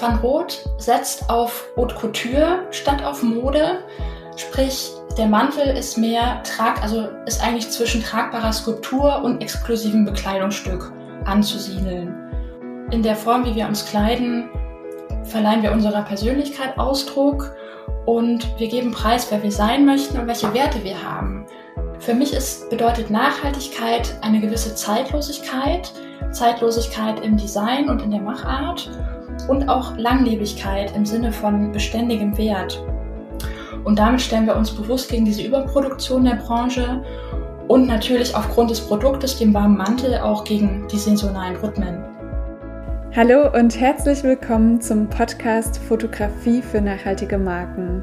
Van Roth setzt auf Haute Couture statt auf Mode. Sprich, der Mantel ist mehr trag, also ist eigentlich zwischen tragbarer Skulptur und exklusivem Bekleidungsstück anzusiedeln. In der Form, wie wir uns kleiden, verleihen wir unserer Persönlichkeit Ausdruck und wir geben preis, wer wir sein möchten und welche Werte wir haben. Für mich ist, bedeutet Nachhaltigkeit eine gewisse Zeitlosigkeit, Zeitlosigkeit im Design und in der Machart und auch Langlebigkeit im Sinne von beständigem Wert. Und damit stellen wir uns bewusst gegen diese Überproduktion der Branche und natürlich aufgrund des Produktes, dem warmen Mantel, auch gegen die saisonalen Rhythmen. Hallo und herzlich willkommen zum Podcast Fotografie für nachhaltige Marken.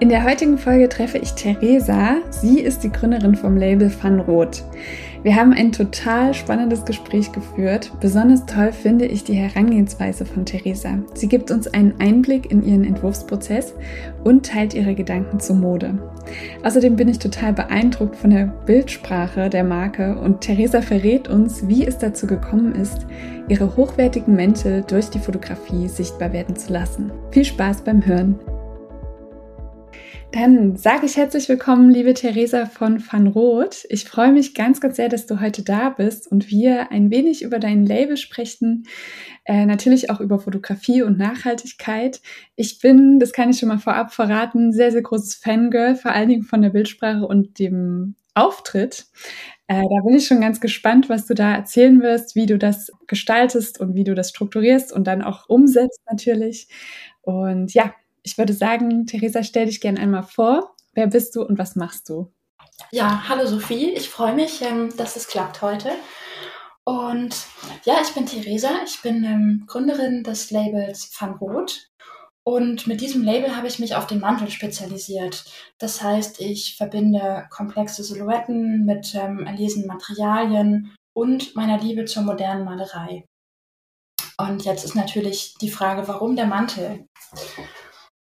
In der heutigen Folge treffe ich Theresa. Sie ist die Gründerin vom Label Van Roth. Wir haben ein total spannendes Gespräch geführt. Besonders toll finde ich die Herangehensweise von Theresa. Sie gibt uns einen Einblick in ihren Entwurfsprozess und teilt ihre Gedanken zur Mode. Außerdem bin ich total beeindruckt von der Bildsprache der Marke und Theresa verrät uns, wie es dazu gekommen ist, ihre hochwertigen Mäntel durch die Fotografie sichtbar werden zu lassen. Viel Spaß beim Hören! Dann sage ich herzlich willkommen, liebe Theresa von Van Roth. Ich freue mich ganz, ganz sehr, dass du heute da bist und wir ein wenig über dein Label sprechen, äh, natürlich auch über Fotografie und Nachhaltigkeit. Ich bin, das kann ich schon mal vorab verraten, sehr, sehr großes Fangirl, vor allen Dingen von der Bildsprache und dem Auftritt. Äh, da bin ich schon ganz gespannt, was du da erzählen wirst, wie du das gestaltest und wie du das strukturierst und dann auch umsetzt natürlich. Und ja, ich würde sagen, Theresa, stell dich gerne einmal vor. Wer bist du und was machst du? Ja, hallo Sophie. Ich freue mich, ähm, dass es klappt heute. Und ja, ich bin Theresa. Ich bin ähm, Gründerin des Labels Van Roth. Und mit diesem Label habe ich mich auf den Mantel spezialisiert. Das heißt, ich verbinde komplexe Silhouetten mit ähm, erlesenen Materialien und meiner Liebe zur modernen Malerei. Und jetzt ist natürlich die Frage, warum der Mantel?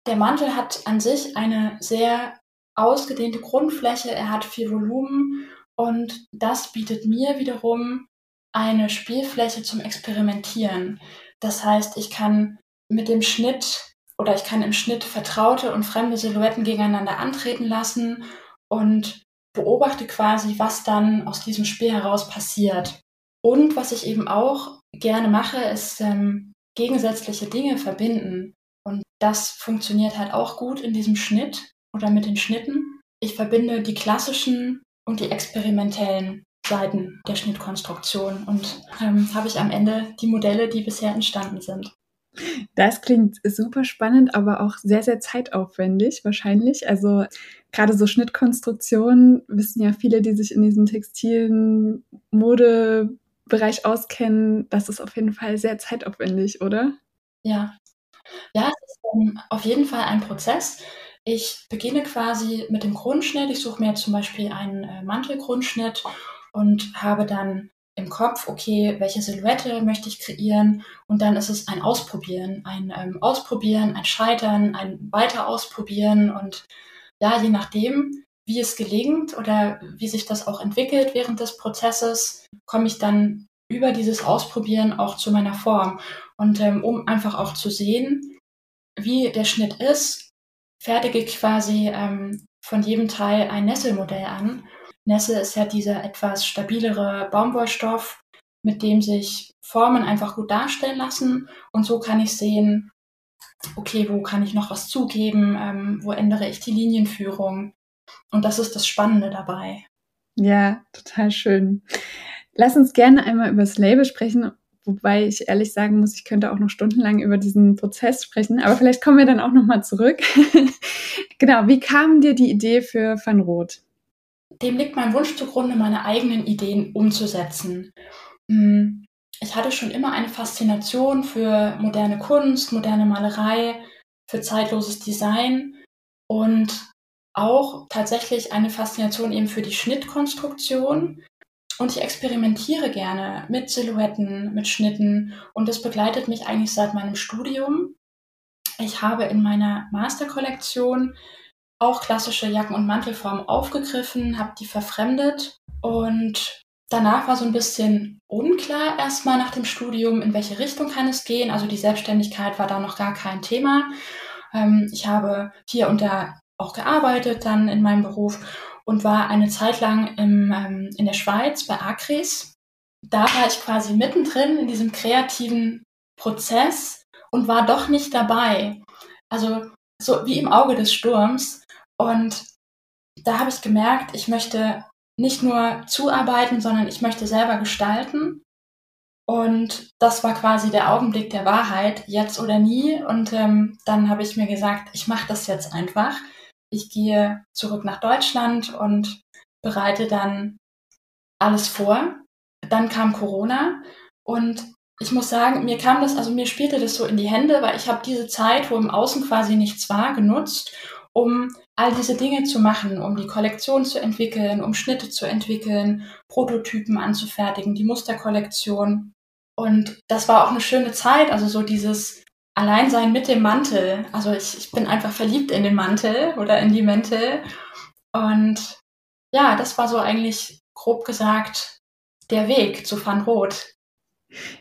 Der Mantel hat an sich eine sehr ausgedehnte Grundfläche, er hat viel Volumen und das bietet mir wiederum eine Spielfläche zum Experimentieren. Das heißt, ich kann mit dem Schnitt oder ich kann im Schnitt vertraute und fremde Silhouetten gegeneinander antreten lassen und beobachte quasi, was dann aus diesem Spiel heraus passiert. Und was ich eben auch gerne mache, ist ähm, gegensätzliche Dinge verbinden. Und das funktioniert halt auch gut in diesem Schnitt oder mit den Schnitten. Ich verbinde die klassischen und die experimentellen Seiten der Schnittkonstruktion und ähm, habe ich am Ende die Modelle, die bisher entstanden sind. Das klingt super spannend, aber auch sehr, sehr zeitaufwendig wahrscheinlich. Also gerade so Schnittkonstruktionen wissen ja viele, die sich in diesem textilen Modebereich auskennen, das ist auf jeden Fall sehr zeitaufwendig, oder? Ja, ja, es ist ähm, auf jeden Fall ein Prozess. Ich beginne quasi mit dem Grundschnitt. Ich suche mir zum Beispiel einen äh, Mantelgrundschnitt und habe dann im Kopf, okay, welche Silhouette möchte ich kreieren? Und dann ist es ein Ausprobieren, ein ähm, Ausprobieren, ein Scheitern, ein weiter Ausprobieren und ja, je nachdem, wie es gelingt oder wie sich das auch entwickelt während des Prozesses, komme ich dann über dieses Ausprobieren auch zu meiner Form. Und ähm, um einfach auch zu sehen, wie der Schnitt ist, fertige ich quasi ähm, von jedem Teil ein Nesselmodell an. Nessel ist ja dieser etwas stabilere Baumwollstoff, mit dem sich Formen einfach gut darstellen lassen. Und so kann ich sehen, okay, wo kann ich noch was zugeben, ähm, wo ändere ich die Linienführung. Und das ist das Spannende dabei. Ja, total schön. Lass uns gerne einmal über das Label sprechen, wobei ich ehrlich sagen muss, ich könnte auch noch stundenlang über diesen Prozess sprechen, aber vielleicht kommen wir dann auch nochmal zurück. genau, wie kam dir die Idee für Van Roth? Dem liegt mein Wunsch zugrunde, meine eigenen Ideen umzusetzen. Hm, ich hatte schon immer eine Faszination für moderne Kunst, moderne Malerei, für zeitloses Design und auch tatsächlich eine Faszination eben für die Schnittkonstruktion. Und ich experimentiere gerne mit Silhouetten, mit Schnitten und das begleitet mich eigentlich seit meinem Studium. Ich habe in meiner Masterkollektion auch klassische Jacken- und Mantelformen aufgegriffen, habe die verfremdet und danach war so ein bisschen unklar erstmal nach dem Studium, in welche Richtung kann es gehen. Also die Selbstständigkeit war da noch gar kein Thema. Ähm, ich habe hier und da auch gearbeitet dann in meinem Beruf und war eine Zeit lang im, ähm, in der Schweiz bei Acris. Da war ich quasi mittendrin in diesem kreativen Prozess und war doch nicht dabei. Also so wie im Auge des Sturms. Und da habe ich gemerkt, ich möchte nicht nur zuarbeiten, sondern ich möchte selber gestalten. Und das war quasi der Augenblick der Wahrheit, jetzt oder nie. Und ähm, dann habe ich mir gesagt, ich mache das jetzt einfach. Ich gehe zurück nach Deutschland und bereite dann alles vor. Dann kam Corona und ich muss sagen, mir kam das, also mir spielte das so in die Hände, weil ich habe diese Zeit, wo im Außen quasi nichts war, genutzt, um all diese Dinge zu machen, um die Kollektion zu entwickeln, um Schnitte zu entwickeln, Prototypen anzufertigen, die Musterkollektion. Und das war auch eine schöne Zeit, also so dieses Alleinsein mit dem Mantel. Also ich, ich bin einfach verliebt in den Mantel oder in die Mäntel. Und ja, das war so eigentlich grob gesagt der Weg zu Van Roth.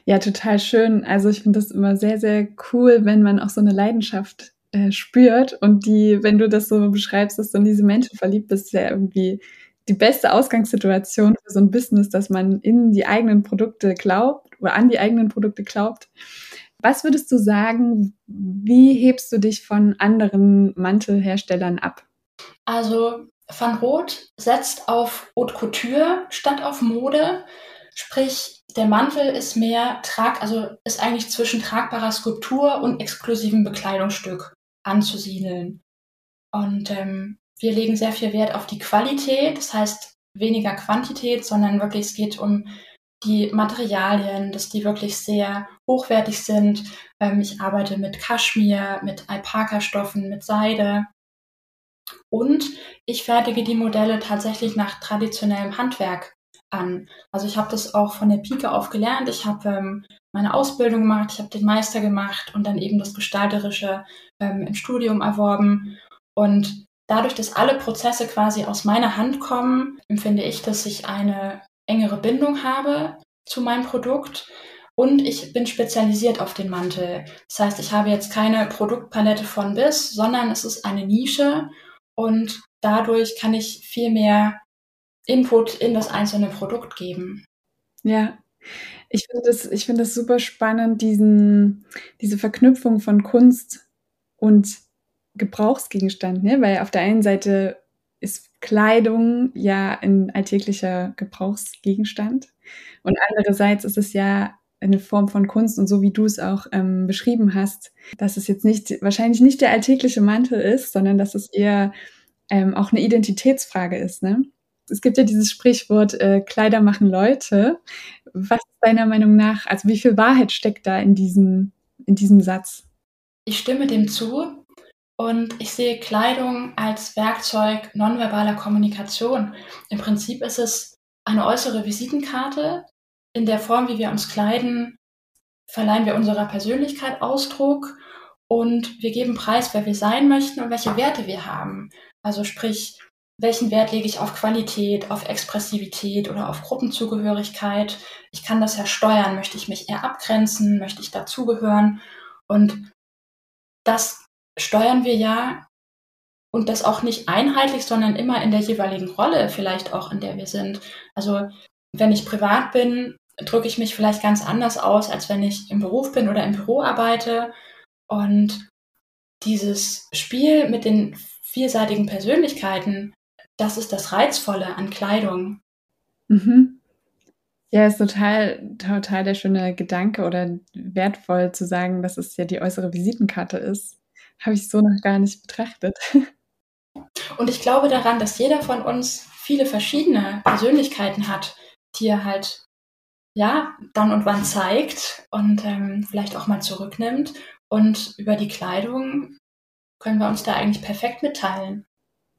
Ja, total schön. Also ich finde das immer sehr, sehr cool, wenn man auch so eine Leidenschaft äh, spürt und die, wenn du das so beschreibst, dass du in diese Menschen verliebt bist, ist ja irgendwie die beste Ausgangssituation für so ein Business, dass man in die eigenen Produkte glaubt oder an die eigenen Produkte glaubt. Was würdest du sagen, wie hebst du dich von anderen Mantelherstellern ab? Also Van Roth setzt auf Haute Couture statt auf Mode. Sprich, der Mantel ist mehr trag, also ist eigentlich zwischen tragbarer Skulptur und exklusivem Bekleidungsstück anzusiedeln. Und ähm, wir legen sehr viel Wert auf die Qualität, das heißt weniger Quantität, sondern wirklich es geht um die Materialien, dass die wirklich sehr hochwertig sind. Ähm, ich arbeite mit Kaschmir, mit Alpaka-Stoffen, mit Seide. Und ich fertige die Modelle tatsächlich nach traditionellem Handwerk an. Also ich habe das auch von der Pike auf gelernt. Ich habe ähm, meine Ausbildung gemacht, ich habe den Meister gemacht und dann eben das Gestalterische ähm, im Studium erworben. Und dadurch, dass alle Prozesse quasi aus meiner Hand kommen, empfinde ich, dass ich eine engere Bindung habe zu meinem Produkt. Und ich bin spezialisiert auf den Mantel. Das heißt, ich habe jetzt keine Produktpalette von bis, sondern es ist eine Nische und dadurch kann ich viel mehr Input in das einzelne Produkt geben. Ja, ich finde das, ich das super spannend, diesen, diese Verknüpfung von Kunst und Gebrauchsgegenstand, ne? weil auf der einen Seite Kleidung ja ein alltäglicher Gebrauchsgegenstand und andererseits ist es ja eine Form von Kunst und so wie du es auch ähm, beschrieben hast, dass es jetzt nicht wahrscheinlich nicht der alltägliche Mantel ist, sondern dass es eher ähm, auch eine Identitätsfrage ist. Ne? es gibt ja dieses Sprichwort, äh, Kleider machen Leute. Was ist deiner Meinung nach, also wie viel Wahrheit steckt da in diesem, in diesem Satz? Ich stimme dem zu und ich sehe Kleidung als Werkzeug nonverbaler Kommunikation. Im Prinzip ist es eine äußere Visitenkarte. In der Form, wie wir uns kleiden, verleihen wir unserer Persönlichkeit Ausdruck und wir geben preis, wer wir sein möchten und welche Werte wir haben. Also sprich, welchen Wert lege ich auf Qualität, auf Expressivität oder auf Gruppenzugehörigkeit. Ich kann das ja steuern. Möchte ich mich eher abgrenzen? Möchte ich dazugehören? Und das steuern wir ja und das auch nicht einheitlich, sondern immer in der jeweiligen Rolle, vielleicht auch in der wir sind. Also wenn ich privat bin, drücke ich mich vielleicht ganz anders aus, als wenn ich im Beruf bin oder im Büro arbeite. Und dieses Spiel mit den vielseitigen Persönlichkeiten, das ist das Reizvolle an Kleidung. Mhm. Ja, ist total, total der schöne Gedanke oder wertvoll zu sagen, dass es ja die äußere Visitenkarte ist. Habe ich so noch gar nicht betrachtet. Und ich glaube daran, dass jeder von uns viele verschiedene Persönlichkeiten hat, die er halt ja, dann und wann zeigt und ähm, vielleicht auch mal zurücknimmt. Und über die Kleidung können wir uns da eigentlich perfekt mitteilen.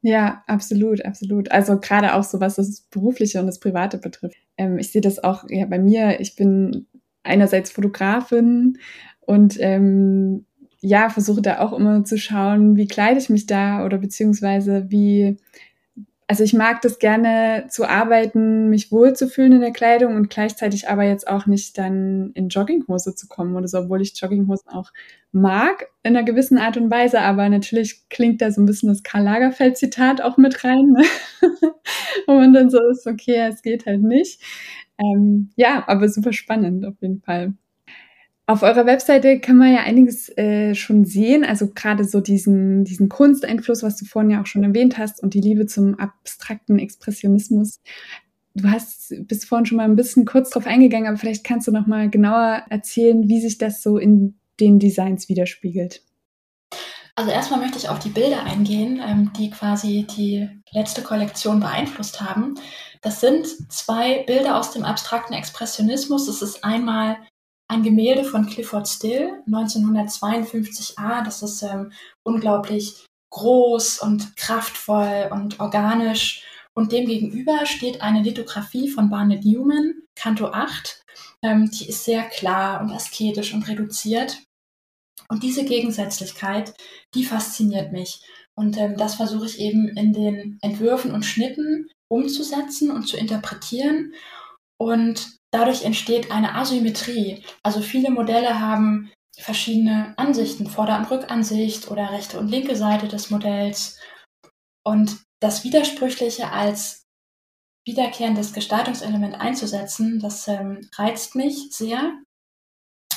Ja, absolut, absolut. Also gerade auch so, was das Berufliche und das Private betrifft. Ähm, ich sehe das auch ja, bei mir. Ich bin einerseits Fotografin und ähm, ja, versuche da auch immer zu schauen, wie kleide ich mich da oder beziehungsweise wie also ich mag das gerne zu arbeiten, mich wohlzufühlen in der Kleidung und gleichzeitig aber jetzt auch nicht dann in Jogginghose zu kommen oder so, obwohl ich Jogginghosen auch mag in einer gewissen Art und Weise, aber natürlich klingt da so ein bisschen das Karl Lagerfeld Zitat auch mit rein, ne? wo man dann so ist, okay, es geht halt nicht. Ähm, ja, aber super spannend auf jeden Fall. Auf eurer Webseite kann man ja einiges äh, schon sehen, also gerade so diesen, diesen Kunsteinfluss, was du vorhin ja auch schon erwähnt hast, und die Liebe zum abstrakten Expressionismus. Du hast bis vorhin schon mal ein bisschen kurz drauf eingegangen, aber vielleicht kannst du noch mal genauer erzählen, wie sich das so in den Designs widerspiegelt. Also erstmal möchte ich auf die Bilder eingehen, ähm, die quasi die letzte Kollektion beeinflusst haben. Das sind zwei Bilder aus dem abstrakten Expressionismus. Das ist einmal ein Gemälde von Clifford Still, 1952a. Das ist ähm, unglaublich groß und kraftvoll und organisch. Und dem gegenüber steht eine Lithografie von Barnett Newman, Kanto 8. Ähm, die ist sehr klar und asketisch und reduziert. Und diese Gegensätzlichkeit, die fasziniert mich. Und ähm, das versuche ich eben in den Entwürfen und Schnitten umzusetzen und zu interpretieren. Und dadurch entsteht eine Asymmetrie. Also viele Modelle haben verschiedene Ansichten, Vorder- und Rückansicht oder rechte und linke Seite des Modells. Und das Widersprüchliche als wiederkehrendes Gestaltungselement einzusetzen, das ähm, reizt mich sehr.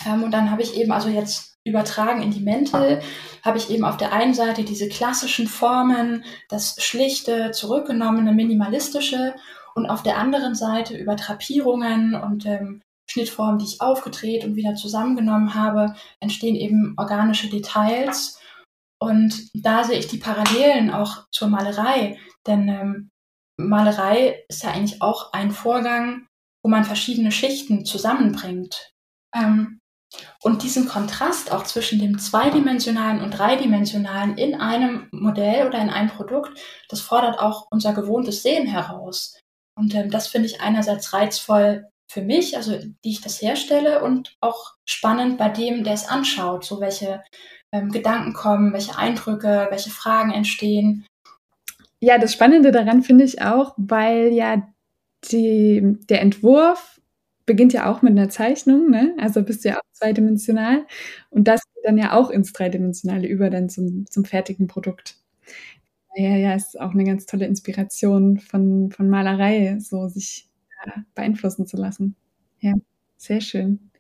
Ähm, und dann habe ich eben also jetzt übertragen in die Mäntel, habe ich eben auf der einen Seite diese klassischen Formen, das schlichte, zurückgenommene, minimalistische und auf der anderen Seite über Trapierungen und ähm, Schnittformen, die ich aufgedreht und wieder zusammengenommen habe, entstehen eben organische Details. Und da sehe ich die Parallelen auch zur Malerei, denn ähm, Malerei ist ja eigentlich auch ein Vorgang, wo man verschiedene Schichten zusammenbringt. Ähm, und diesen Kontrast auch zwischen dem zweidimensionalen und dreidimensionalen in einem Modell oder in einem Produkt, das fordert auch unser gewohntes Sehen heraus. Und ähm, das finde ich einerseits reizvoll für mich, also wie ich das herstelle, und auch spannend bei dem, der es anschaut, so welche ähm, Gedanken kommen, welche Eindrücke, welche Fragen entstehen. Ja, das Spannende daran finde ich auch, weil ja die, der Entwurf beginnt ja auch mit einer Zeichnung, ne? Also bist du ja auch zweidimensional. Und das geht dann ja auch ins Dreidimensionale über, dann zum, zum fertigen Produkt. Ja, ja, ist auch eine ganz tolle Inspiration von, von Malerei, so sich ja, beeinflussen zu lassen. Ja, sehr schön.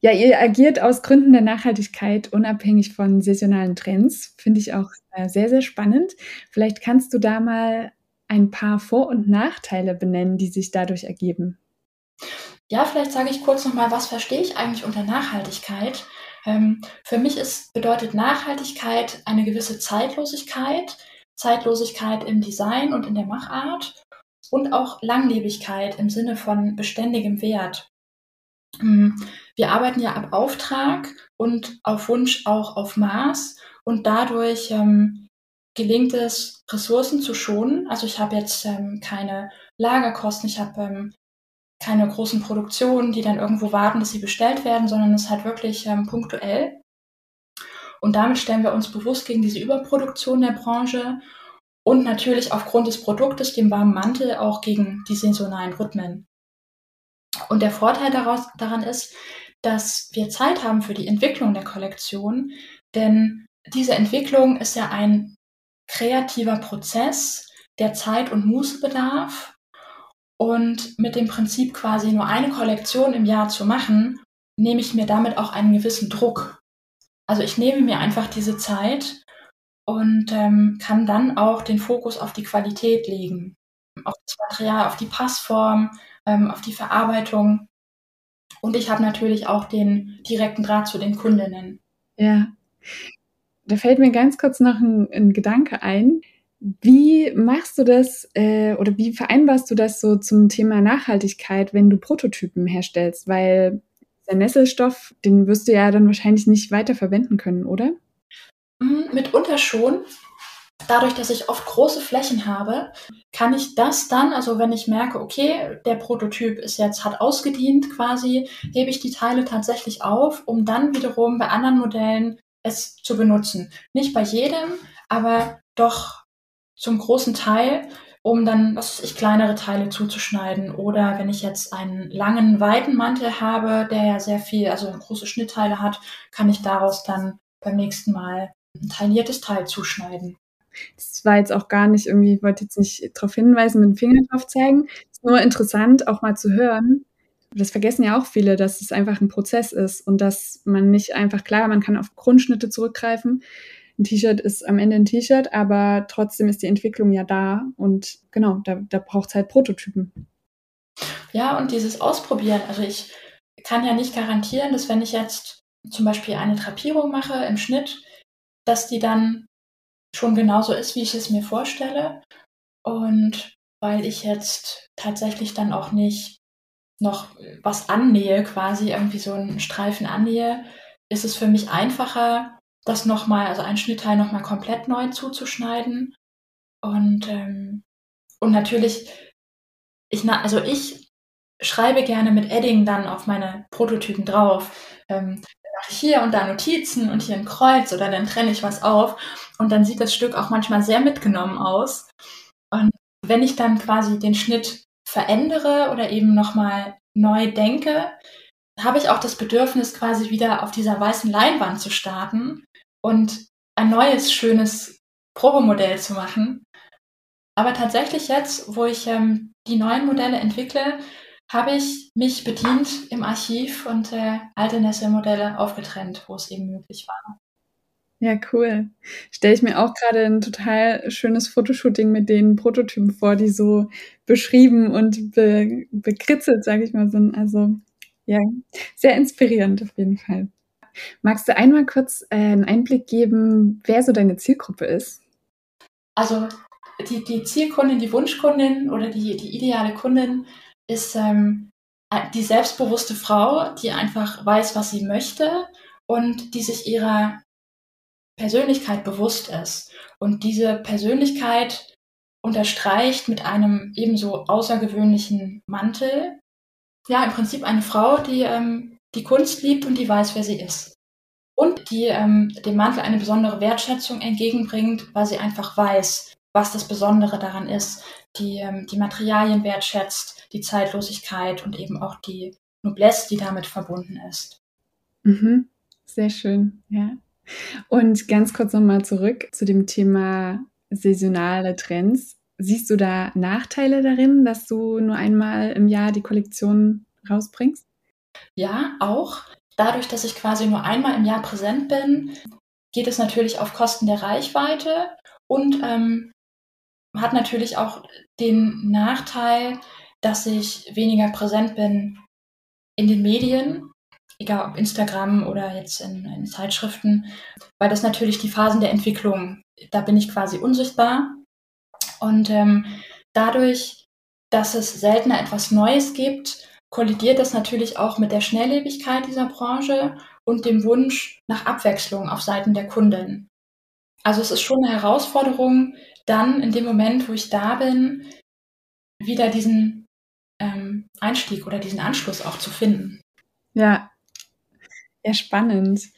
Ja, ihr agiert aus Gründen der Nachhaltigkeit unabhängig von saisonalen Trends. Finde ich auch äh, sehr, sehr spannend. Vielleicht kannst du da mal ein paar Vor- und Nachteile benennen, die sich dadurch ergeben. Ja, vielleicht sage ich kurz nochmal, was verstehe ich eigentlich unter Nachhaltigkeit? Ähm, für mich ist, bedeutet Nachhaltigkeit eine gewisse Zeitlosigkeit, Zeitlosigkeit im Design und in der Machart und auch Langlebigkeit im Sinne von beständigem Wert. Hm, wir arbeiten ja ab Auftrag und auf Wunsch auch auf Maß und dadurch ähm, gelingt es, Ressourcen zu schonen. Also ich habe jetzt ähm, keine Lagerkosten, ich habe ähm, keine großen Produktionen, die dann irgendwo warten, dass sie bestellt werden, sondern es ist halt wirklich ähm, punktuell. Und damit stellen wir uns bewusst gegen diese Überproduktion der Branche und natürlich aufgrund des Produktes, dem warmen Mantel, auch gegen die saisonalen Rhythmen. Und der Vorteil daraus, daran ist, dass wir Zeit haben für die Entwicklung der Kollektion, denn diese Entwicklung ist ja ein kreativer Prozess, der Zeit und Muße bedarf. Und mit dem Prinzip quasi nur eine Kollektion im Jahr zu machen, nehme ich mir damit auch einen gewissen Druck. Also ich nehme mir einfach diese Zeit und ähm, kann dann auch den Fokus auf die Qualität legen, auf das Material, auf die Passform, ähm, auf die Verarbeitung. Und ich habe natürlich auch den direkten Draht zu den Kundinnen. Ja, da fällt mir ganz kurz noch ein, ein Gedanke ein. Wie machst du das äh, oder wie vereinbarst du das so zum Thema Nachhaltigkeit, wenn du Prototypen herstellst? Weil der Nesselstoff, den wirst du ja dann wahrscheinlich nicht weiter verwenden können, oder? Mm, mitunter schon. Dadurch, dass ich oft große Flächen habe, kann ich das dann, also wenn ich merke, okay, der Prototyp ist jetzt, hat ausgedient quasi, hebe ich die Teile tatsächlich auf, um dann wiederum bei anderen Modellen es zu benutzen. Nicht bei jedem, aber doch zum großen Teil, um dann, was weiß ich, kleinere Teile zuzuschneiden. Oder wenn ich jetzt einen langen, weiten Mantel habe, der ja sehr viel, also große Schnittteile hat, kann ich daraus dann beim nächsten Mal ein tailliertes Teil zuschneiden. Das war jetzt auch gar nicht irgendwie, ich wollte jetzt nicht darauf hinweisen, mit dem Finger drauf zeigen. Ist nur interessant, auch mal zu hören. Das vergessen ja auch viele, dass es einfach ein Prozess ist und dass man nicht einfach, klar, man kann auf Grundschnitte zurückgreifen, ein T-Shirt ist am Ende ein T-Shirt, aber trotzdem ist die Entwicklung ja da und genau, da, da braucht es halt Prototypen. Ja, und dieses Ausprobieren, also ich kann ja nicht garantieren, dass wenn ich jetzt zum Beispiel eine Trapierung mache im Schnitt, dass die dann schon genauso ist, wie ich es mir vorstelle. Und weil ich jetzt tatsächlich dann auch nicht noch was annähe, quasi irgendwie so einen Streifen annähe, ist es für mich einfacher, das nochmal, also ein Schnittteil nochmal komplett neu zuzuschneiden. Und, ähm, und natürlich, ich, also ich schreibe gerne mit Edding dann auf meine Prototypen drauf. Ähm, mache ich hier und da Notizen und hier ein Kreuz oder dann trenne ich was auf und dann sieht das Stück auch manchmal sehr mitgenommen aus. Und wenn ich dann quasi den Schnitt verändere oder eben nochmal neu denke, habe ich auch das Bedürfnis, quasi wieder auf dieser weißen Leinwand zu starten und ein neues, schönes Probemodell zu machen. Aber tatsächlich jetzt, wo ich ähm, die neuen Modelle entwickle, habe ich mich bedient im Archiv und äh, alte Nesselmodelle aufgetrennt, wo es eben möglich war. Ja, cool. Stelle ich mir auch gerade ein total schönes Fotoshooting mit den Prototypen vor, die so beschrieben und be bekritzelt, sage ich mal, sind. Also ja, sehr inspirierend auf jeden Fall. Magst du einmal kurz äh, einen Einblick geben, wer so deine Zielgruppe ist? Also die, die Zielkundin, die Wunschkundin oder die, die ideale Kundin ist ähm, die selbstbewusste Frau, die einfach weiß, was sie möchte und die sich ihrer Persönlichkeit bewusst ist. Und diese Persönlichkeit unterstreicht mit einem ebenso außergewöhnlichen Mantel. Ja, im Prinzip eine Frau, die ähm, die Kunst liebt und die weiß, wer sie ist. Und die ähm, dem Mantel eine besondere Wertschätzung entgegenbringt, weil sie einfach weiß, was das Besondere daran ist, die ähm, die Materialien wertschätzt, die Zeitlosigkeit und eben auch die Noblesse, die damit verbunden ist. Mhm. Sehr schön, ja. Und ganz kurz nochmal zurück zu dem Thema saisonale Trends. Siehst du da Nachteile darin, dass du nur einmal im Jahr die Kollektion rausbringst? Ja, auch. Dadurch, dass ich quasi nur einmal im Jahr präsent bin, geht es natürlich auf Kosten der Reichweite und ähm, hat natürlich auch den Nachteil, dass ich weniger präsent bin in den Medien, egal ob Instagram oder jetzt in, in Zeitschriften, weil das natürlich die Phasen der Entwicklung, da bin ich quasi unsichtbar. Und ähm, dadurch, dass es seltener etwas Neues gibt, kollidiert das natürlich auch mit der Schnelllebigkeit dieser Branche und dem Wunsch nach Abwechslung auf Seiten der Kunden. Also es ist schon eine Herausforderung, dann in dem Moment, wo ich da bin, wieder diesen ähm, Einstieg oder diesen Anschluss auch zu finden. Ja, ja, spannend.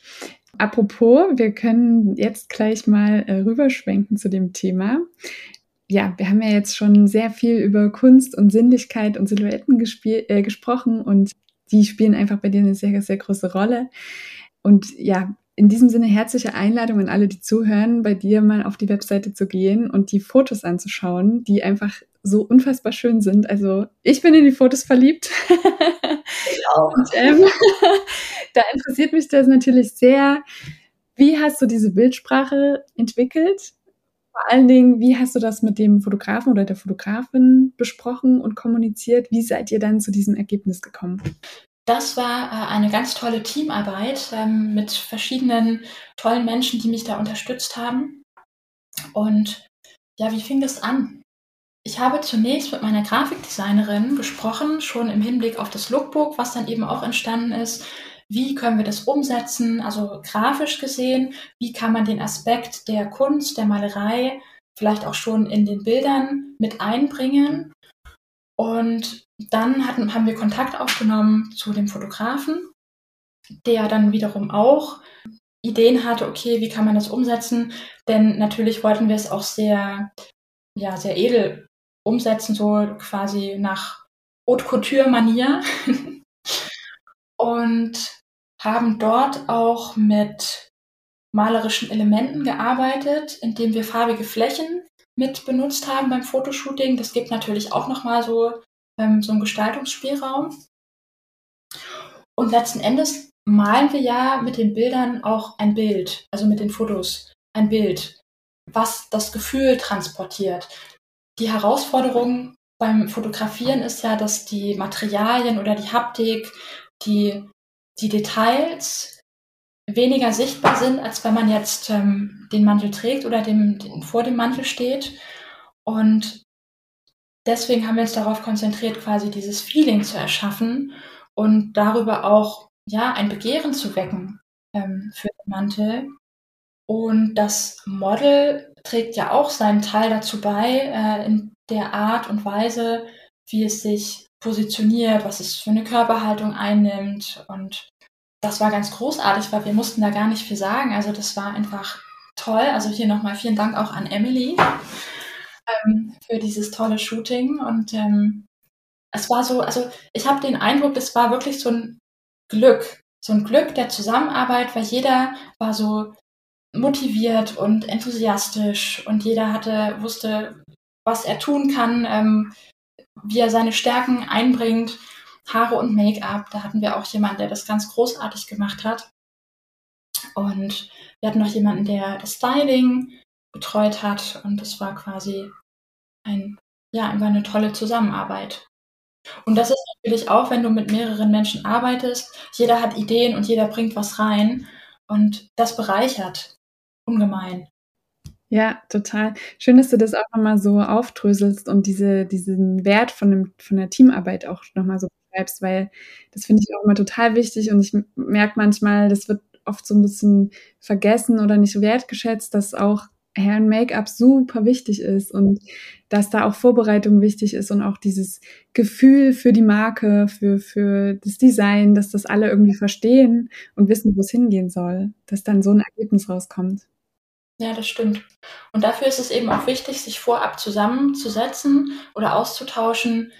Apropos, wir können jetzt gleich mal äh, rüberschwenken zu dem Thema ja, wir haben ja jetzt schon sehr viel über Kunst und Sinnlichkeit und Silhouetten äh, gesprochen und die spielen einfach bei dir eine sehr, sehr große Rolle. Und ja, in diesem Sinne herzliche Einladung an alle, die zuhören, bei dir mal auf die Webseite zu gehen und die Fotos anzuschauen, die einfach so unfassbar schön sind. Also ich bin in die Fotos verliebt. Ich auch. Und, ähm, da interessiert mich das natürlich sehr. Wie hast du diese Bildsprache entwickelt? Vor allen Dingen, wie hast du das mit dem Fotografen oder der Fotografin besprochen und kommuniziert? Wie seid ihr dann zu diesem Ergebnis gekommen? Das war äh, eine ganz tolle Teamarbeit ähm, mit verschiedenen tollen Menschen, die mich da unterstützt haben. Und ja, wie fing das an? Ich habe zunächst mit meiner Grafikdesignerin gesprochen, schon im Hinblick auf das Lookbook, was dann eben auch entstanden ist. Wie können wir das umsetzen, also grafisch gesehen? Wie kann man den Aspekt der Kunst, der Malerei vielleicht auch schon in den Bildern mit einbringen? Und dann hatten, haben wir Kontakt aufgenommen zu dem Fotografen, der dann wiederum auch Ideen hatte, okay, wie kann man das umsetzen? Denn natürlich wollten wir es auch sehr, ja, sehr edel umsetzen, so quasi nach Haute Couture-Manier. und haben dort auch mit malerischen Elementen gearbeitet, indem wir farbige Flächen mit benutzt haben beim Fotoshooting. Das gibt natürlich auch nochmal so, ähm, so einen Gestaltungsspielraum. Und letzten Endes malen wir ja mit den Bildern auch ein Bild, also mit den Fotos ein Bild, was das Gefühl transportiert. Die Herausforderung beim Fotografieren ist ja, dass die Materialien oder die Haptik, die, die Details weniger sichtbar sind, als wenn man jetzt ähm, den Mantel trägt oder dem, den, vor dem Mantel steht. Und deswegen haben wir uns darauf konzentriert, quasi dieses Feeling zu erschaffen und darüber auch ja ein Begehren zu wecken ähm, für den Mantel. Und das Model trägt ja auch seinen Teil dazu bei, äh, in der Art und Weise, wie es sich positioniert, was es für eine Körperhaltung einnimmt. Und das war ganz großartig, weil wir mussten da gar nicht viel sagen. Also das war einfach toll. Also hier nochmal vielen Dank auch an Emily ähm, für dieses tolle Shooting. Und ähm, es war so, also ich habe den Eindruck, es war wirklich so ein Glück, so ein Glück der Zusammenarbeit, weil jeder war so motiviert und enthusiastisch und jeder hatte, wusste, was er tun kann, ähm, wie er seine Stärken einbringt. Haare und Make-up, da hatten wir auch jemanden, der das ganz großartig gemacht hat. Und wir hatten noch jemanden, der das Styling betreut hat und das war quasi ein, ja, einfach eine tolle Zusammenarbeit. Und das ist natürlich auch, wenn du mit mehreren Menschen arbeitest, jeder hat Ideen und jeder bringt was rein und das bereichert ungemein. Ja, total. Schön, dass du das auch nochmal so aufdröselst und diese, diesen Wert von, dem, von der Teamarbeit auch nochmal so beschreibst, weil das finde ich auch immer total wichtig und ich merke manchmal, das wird oft so ein bisschen vergessen oder nicht wertgeschätzt, dass auch Hair und Make-up super wichtig ist und dass da auch Vorbereitung wichtig ist und auch dieses Gefühl für die Marke, für, für das Design, dass das alle irgendwie verstehen und wissen, wo es hingehen soll, dass dann so ein Ergebnis rauskommt. Ja, das stimmt. Und dafür ist es eben auch wichtig, sich vorab zusammenzusetzen oder auszutauschen.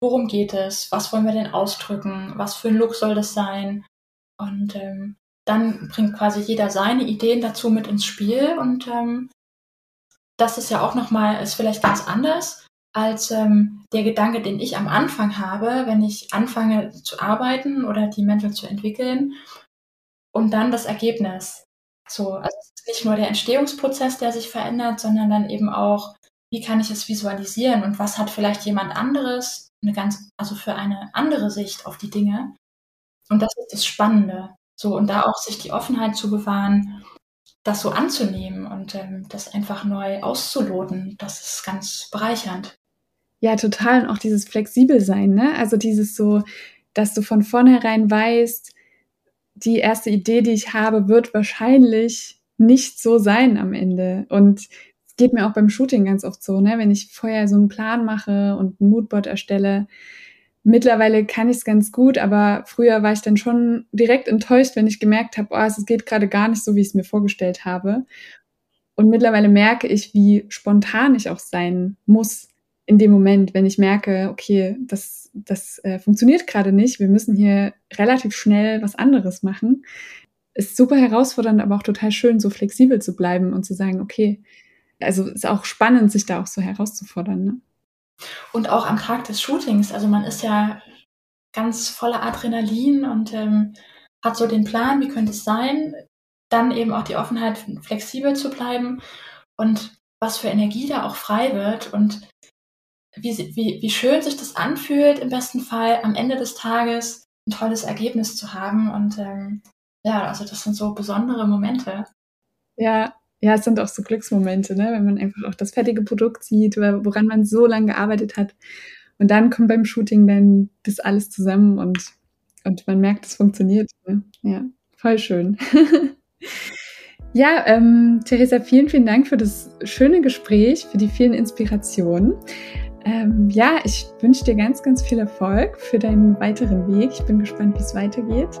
Worum geht es? Was wollen wir denn ausdrücken? Was für ein Look soll das sein? Und ähm, dann bringt quasi jeder seine Ideen dazu mit ins Spiel und ähm, das ist ja auch nochmal, ist vielleicht ganz anders als ähm, der Gedanke, den ich am Anfang habe, wenn ich anfange zu arbeiten oder die Mäntel zu entwickeln und dann das Ergebnis. So, also nicht nur der Entstehungsprozess, der sich verändert, sondern dann eben auch, wie kann ich es visualisieren und was hat vielleicht jemand anderes, eine ganz, also für eine andere Sicht auf die Dinge. Und das ist das Spannende. So, und da auch sich die Offenheit zu bewahren, das so anzunehmen und ähm, das einfach neu auszuloten, das ist ganz bereichernd. Ja, total. Und auch dieses flexibel sein, ne? Also dieses so, dass du von vornherein weißt, die erste Idee, die ich habe, wird wahrscheinlich nicht so sein am Ende. Und es geht mir auch beim Shooting ganz oft so, ne? Wenn ich vorher so einen Plan mache und ein Moodboard erstelle, Mittlerweile kann ich es ganz gut, aber früher war ich dann schon direkt enttäuscht, wenn ich gemerkt habe, oh, es geht gerade gar nicht so, wie ich es mir vorgestellt habe. Und mittlerweile merke ich, wie spontan ich auch sein muss in dem Moment, wenn ich merke, okay, das, das äh, funktioniert gerade nicht, wir müssen hier relativ schnell was anderes machen. Ist super herausfordernd, aber auch total schön, so flexibel zu bleiben und zu sagen, okay, also ist auch spannend, sich da auch so herauszufordern. Ne? Und auch am Tag des Shootings, also man ist ja ganz voller Adrenalin und ähm, hat so den Plan, wie könnte es sein, dann eben auch die Offenheit, flexibel zu bleiben und was für Energie da auch frei wird und wie, wie, wie schön sich das anfühlt, im besten Fall am Ende des Tages ein tolles Ergebnis zu haben. Und ähm, ja, also das sind so besondere Momente. Ja, ja, es sind auch so Glücksmomente, ne? wenn man einfach auch das fertige Produkt sieht, woran man so lange gearbeitet hat. Und dann kommt beim Shooting dann das alles zusammen und, und man merkt, es funktioniert. Ne? Ja, voll schön. ja, ähm, Theresa, vielen, vielen Dank für das schöne Gespräch, für die vielen Inspirationen. Ähm, ja, ich wünsche dir ganz, ganz viel Erfolg für deinen weiteren Weg. Ich bin gespannt, wie es weitergeht.